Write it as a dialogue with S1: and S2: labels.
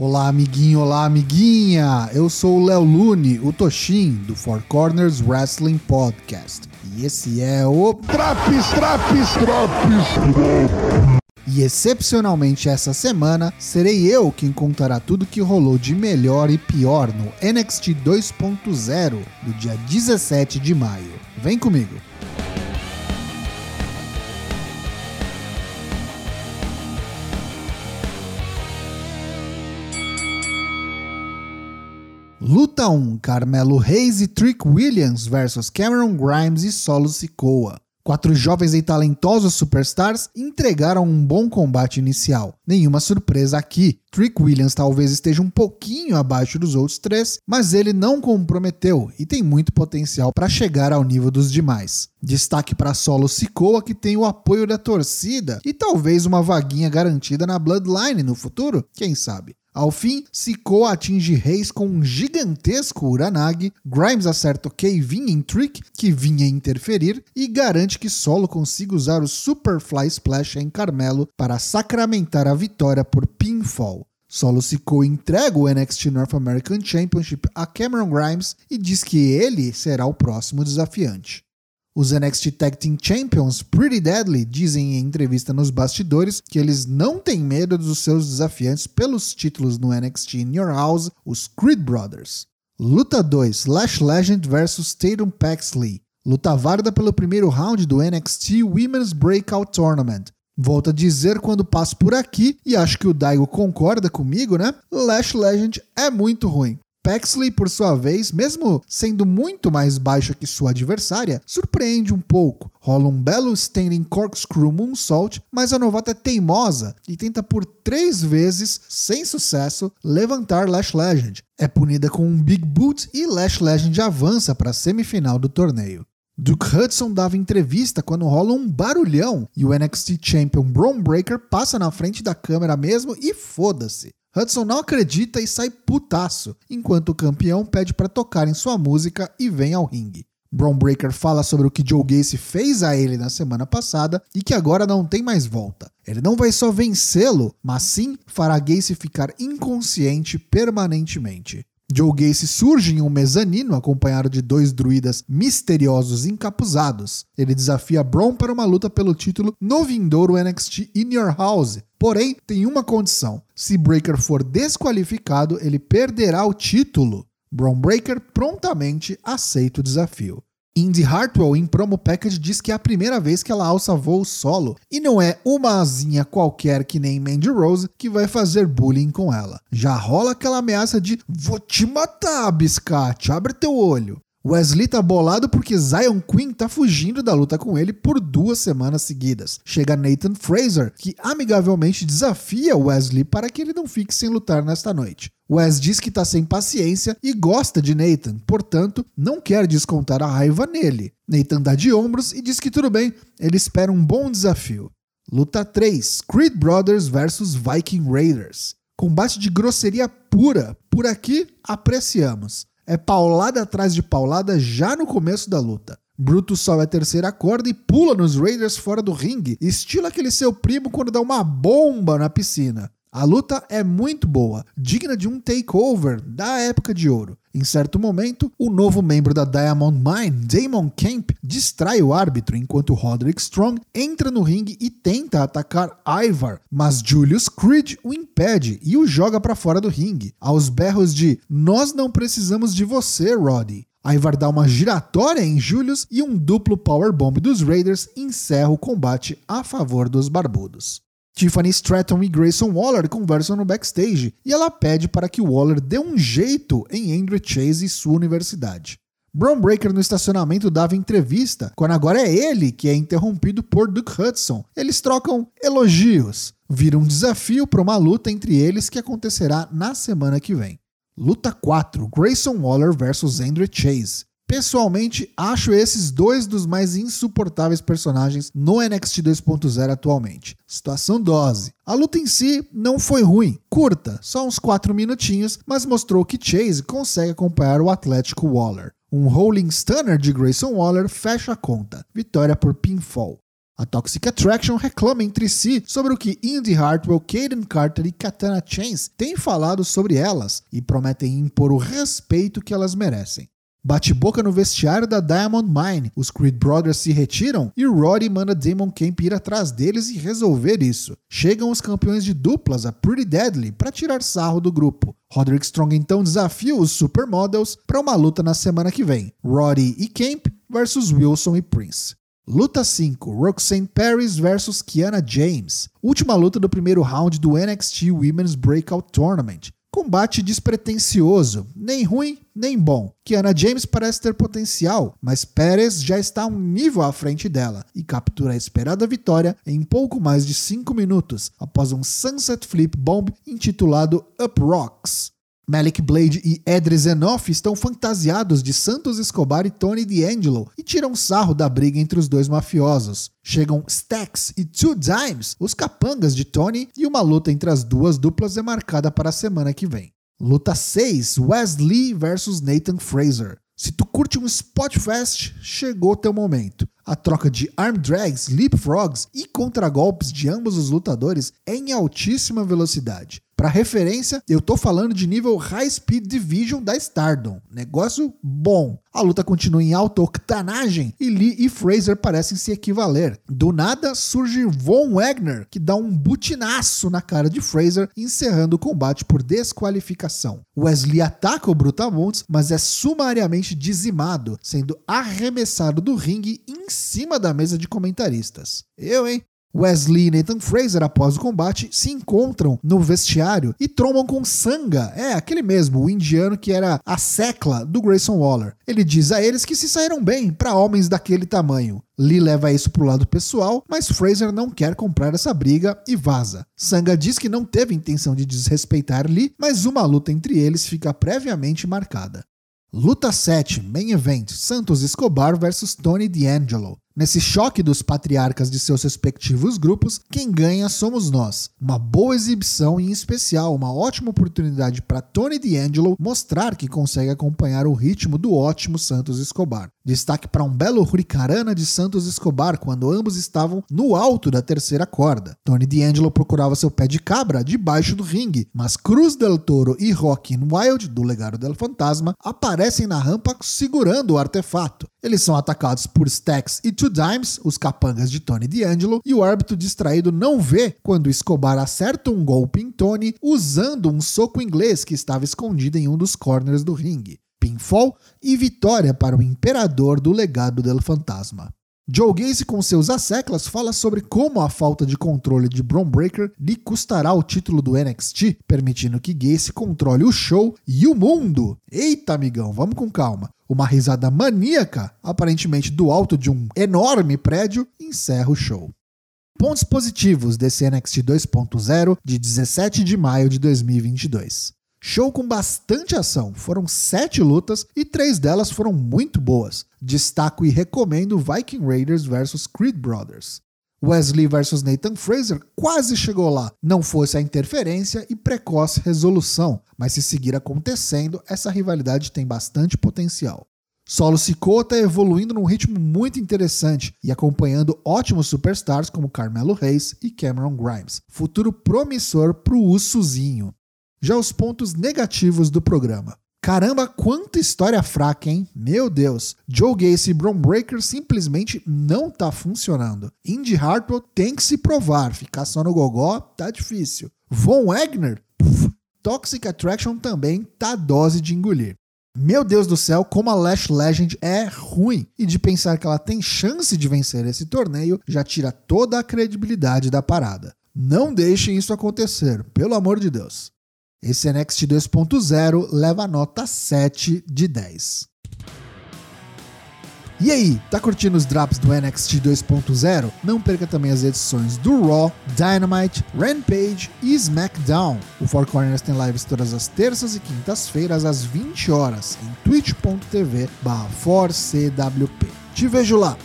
S1: Olá, amiguinho, olá, amiguinha! Eu sou o Léo Lune, o Toshin, do Four Corners Wrestling Podcast. E esse é o.
S2: Traps, traps, traps!
S1: E excepcionalmente essa semana, serei eu quem contará tudo que rolou de melhor e pior no NXT 2.0 do dia 17 de maio. Vem comigo! Luta 1: Carmelo Reis e Trick Williams versus Cameron Grimes e Solo Sikoa. Quatro jovens e talentosos superstars entregaram um bom combate inicial. Nenhuma surpresa aqui. Trick Williams talvez esteja um pouquinho abaixo dos outros três, mas ele não comprometeu e tem muito potencial para chegar ao nível dos demais. Destaque para Solo Sikoa, que tem o apoio da torcida e talvez uma vaguinha garantida na Bloodline no futuro, quem sabe. Ao fim, Sikoa atinge Reis com um gigantesco Uranagi, Grimes acerta Kevin em Trick, que vinha interferir, e garante que Solo consiga usar o Superfly Splash em Carmelo para sacramentar a vitória por pinfall. Solo Sikoa entrega o NXT North American Championship a Cameron Grimes e diz que ele será o próximo desafiante. Os NXT Tag Team Champions Pretty Deadly dizem em entrevista nos bastidores que eles não têm medo dos seus desafiantes pelos títulos no NXT In Your House, os Creed Brothers. Luta 2: Lash Legend vs Tatum Paxley. Luta válida pelo primeiro round do NXT Women's Breakout Tournament. Volto a dizer quando passo por aqui, e acho que o Daigo concorda comigo, né? Lash Legend é muito ruim. Paxley, por sua vez, mesmo sendo muito mais baixa que sua adversária, surpreende um pouco. Rola um belo standing corkscrew moonsault, mas a novata é teimosa e tenta por três vezes, sem sucesso, levantar Lash Legend. É punida com um Big Boot e Lash Legend avança para a semifinal do torneio. Duke Hudson dava entrevista quando rola um barulhão e o NXT Champion Braun Breaker passa na frente da câmera mesmo e foda-se. Hudson não acredita e sai putaço, enquanto o campeão pede para tocar em sua música e vem ao ringue. Braun Breaker fala sobre o que Joe Gacy fez a ele na semana passada e que agora não tem mais volta. Ele não vai só vencê-lo, mas sim fará Gacy ficar inconsciente permanentemente. Joe Gacy surge em um mezanino acompanhado de dois druidas misteriosos encapuzados. Ele desafia Braun para uma luta pelo título no vindouro NXT In Your House. Porém, tem uma condição: se Breaker for desqualificado, ele perderá o título. Braun Breaker prontamente aceita o desafio. Indy Hartwell, em promo package, diz que é a primeira vez que ela alça voo solo e não é uma asinha qualquer que nem Mandy Rose que vai fazer bullying com ela. Já rola aquela ameaça de vou te matar, biscate, abre teu olho. Wesley tá bolado porque Zion Quinn tá fugindo da luta com ele por duas semanas seguidas. Chega Nathan Fraser, que amigavelmente desafia Wesley para que ele não fique sem lutar nesta noite. Wes diz que tá sem paciência e gosta de Nathan, portanto, não quer descontar a raiva nele. Nathan dá de ombros e diz que tudo bem, ele espera um bom desafio. Luta 3: Creed Brothers vs Viking Raiders. Combate de grosseria pura. Por aqui, apreciamos é paulada atrás de paulada já no começo da luta. Brutus sobe a terceira corda e pula nos Raiders fora do ringue, estilo aquele seu primo quando dá uma bomba na piscina. A luta é muito boa, digna de um takeover da época de ouro. Em certo momento, o novo membro da Diamond Mine, Damon Kemp, distrai o árbitro enquanto Roderick Strong entra no ringue e tenta atacar Ivar, mas Julius Creed o impede e o joga para fora do ringue, aos berros de "Nós não precisamos de você, Roddy". Ivar dá uma giratória em Julius e um duplo powerbomb dos Raiders encerra o combate a favor dos barbudos. Tiffany Stratton e Grayson Waller conversam no backstage e ela pede para que Waller dê um jeito em Andrew Chase e sua universidade. Brown Breaker no estacionamento dava entrevista, quando agora é ele que é interrompido por Duke Hudson. Eles trocam elogios. Vira um desafio para uma luta entre eles que acontecerá na semana que vem. Luta 4: Grayson Waller versus Andrew Chase. Pessoalmente, acho esses dois dos mais insuportáveis personagens no NXT 2.0 atualmente. Situação dose. A luta em si não foi ruim, curta, só uns 4 minutinhos, mas mostrou que Chase consegue acompanhar o Atlético Waller. Um Rolling Stunner de Grayson Waller fecha a conta. Vitória por pinfall. A Toxic Attraction reclama entre si sobre o que Indy Hartwell, Caden Carter e Katana Chains têm falado sobre elas e prometem impor o respeito que elas merecem. Bate-boca no vestiário da Diamond Mine. Os Creed Brothers se retiram e Roddy manda Damon Camp ir atrás deles e resolver isso. Chegam os campeões de duplas, a Pretty Deadly, para tirar sarro do grupo. Roderick Strong então desafia os Supermodels para uma luta na semana que vem. Roddy e Camp versus Wilson e Prince. Luta 5: Roxanne Paris versus Kiana James. Última luta do primeiro round do NXT Women's Breakout Tournament. Combate despretensioso, nem ruim nem bom. Kiana James parece ter potencial, mas Pérez já está um nível à frente dela e captura a esperada vitória em pouco mais de 5 minutos após um Sunset Flip Bomb intitulado Up Rocks. Malik Blade e Edre Zenoff estão fantasiados de Santos Escobar e Tony D'Angelo e tiram sarro da briga entre os dois mafiosos. Chegam Stacks e Two Dimes, os capangas de Tony, e uma luta entre as duas duplas é marcada para a semana que vem. Luta 6: Wesley versus Nathan Fraser. Se tu curte um Spotfest, chegou teu momento. A troca de arm drags, leapfrogs e contragolpes de ambos os lutadores é em altíssima velocidade. Para referência, eu tô falando de nível High Speed Division da Stardom. Negócio bom. A luta continua em alta octanagem e Lee e Fraser parecem se equivaler. Do nada surge Von Wagner, que dá um butinaço na cara de Fraser, encerrando o combate por desqualificação. Wesley ataca o Brutamontes, mas é sumariamente dizimado, sendo arremessado do ringue em cima da mesa de comentaristas. Eu, hein? Wesley e Nathan Fraser, após o combate, se encontram no vestiário e trombam com Sanga, é aquele mesmo, o indiano que era a secla do Grayson Waller. Ele diz a eles que se saíram bem para homens daquele tamanho. Lee leva isso pro lado pessoal, mas Fraser não quer comprar essa briga e vaza. Sanga diz que não teve intenção de desrespeitar Lee, mas uma luta entre eles fica previamente marcada. Luta 7, Main Event, Santos Escobar versus Tony D'Angelo. Nesse choque dos patriarcas de seus respectivos grupos, quem ganha somos nós. Uma boa exibição e, em especial, uma ótima oportunidade para Tony D'Angelo mostrar que consegue acompanhar o ritmo do ótimo Santos Escobar. Destaque para um belo hurricarana de Santos Escobar quando ambos estavam no alto da terceira corda. Tony D'Angelo procurava seu pé de cabra debaixo do ringue, mas Cruz del Toro e Rockin' Wild, do Legado del Fantasma, aparecem na rampa segurando o artefato. Eles são atacados por Stax e Two Dimes, os capangas de Tony D'Angelo, e o árbitro distraído não vê quando Escobar acerta um golpe em Tony usando um soco inglês que estava escondido em um dos corners do ringue. Pinfall e vitória para o imperador do legado del fantasma. Joe Gacy, com seus asseclas, fala sobre como a falta de controle de Bron Breaker lhe custará o título do NXT, permitindo que Gacy controle o show e o mundo. Eita, amigão, vamos com calma. Uma risada maníaca, aparentemente do alto de um enorme prédio, encerra o show. Pontos positivos desse NXT 2.0 de 17 de maio de 2022. Show com bastante ação, foram sete lutas e três delas foram muito boas. Destaco e recomendo Viking Raiders vs Creed Brothers. Wesley vs Nathan Fraser quase chegou lá, não fosse a interferência e precoce resolução, mas se seguir acontecendo, essa rivalidade tem bastante potencial. Solo Sikoa está evoluindo num ritmo muito interessante e acompanhando ótimos superstars como Carmelo Reis e Cameron Grimes. Futuro promissor para o Ussuzinho. Já os pontos negativos do programa. Caramba, quanta história fraca, hein? Meu Deus. Joe Gacy e Bron Breaker simplesmente não tá funcionando. Indy Hartwell tem que se provar. Ficar só no gogó tá difícil. Von Wagner? Puf. Toxic Attraction também tá dose de engolir. Meu Deus do céu, como a Lash Legend é ruim. E de pensar que ela tem chance de vencer esse torneio já tira toda a credibilidade da parada. Não deixem isso acontecer, pelo amor de Deus. Esse NXT 2.0 leva a nota 7 de 10. E aí, tá curtindo os drops do NXT 2.0? Não perca também as edições do Raw, Dynamite, Rampage e SmackDown. O Four Corners tem lives todas as terças e quintas-feiras às 20 horas em twitch.tv/4cwp. Te vejo lá!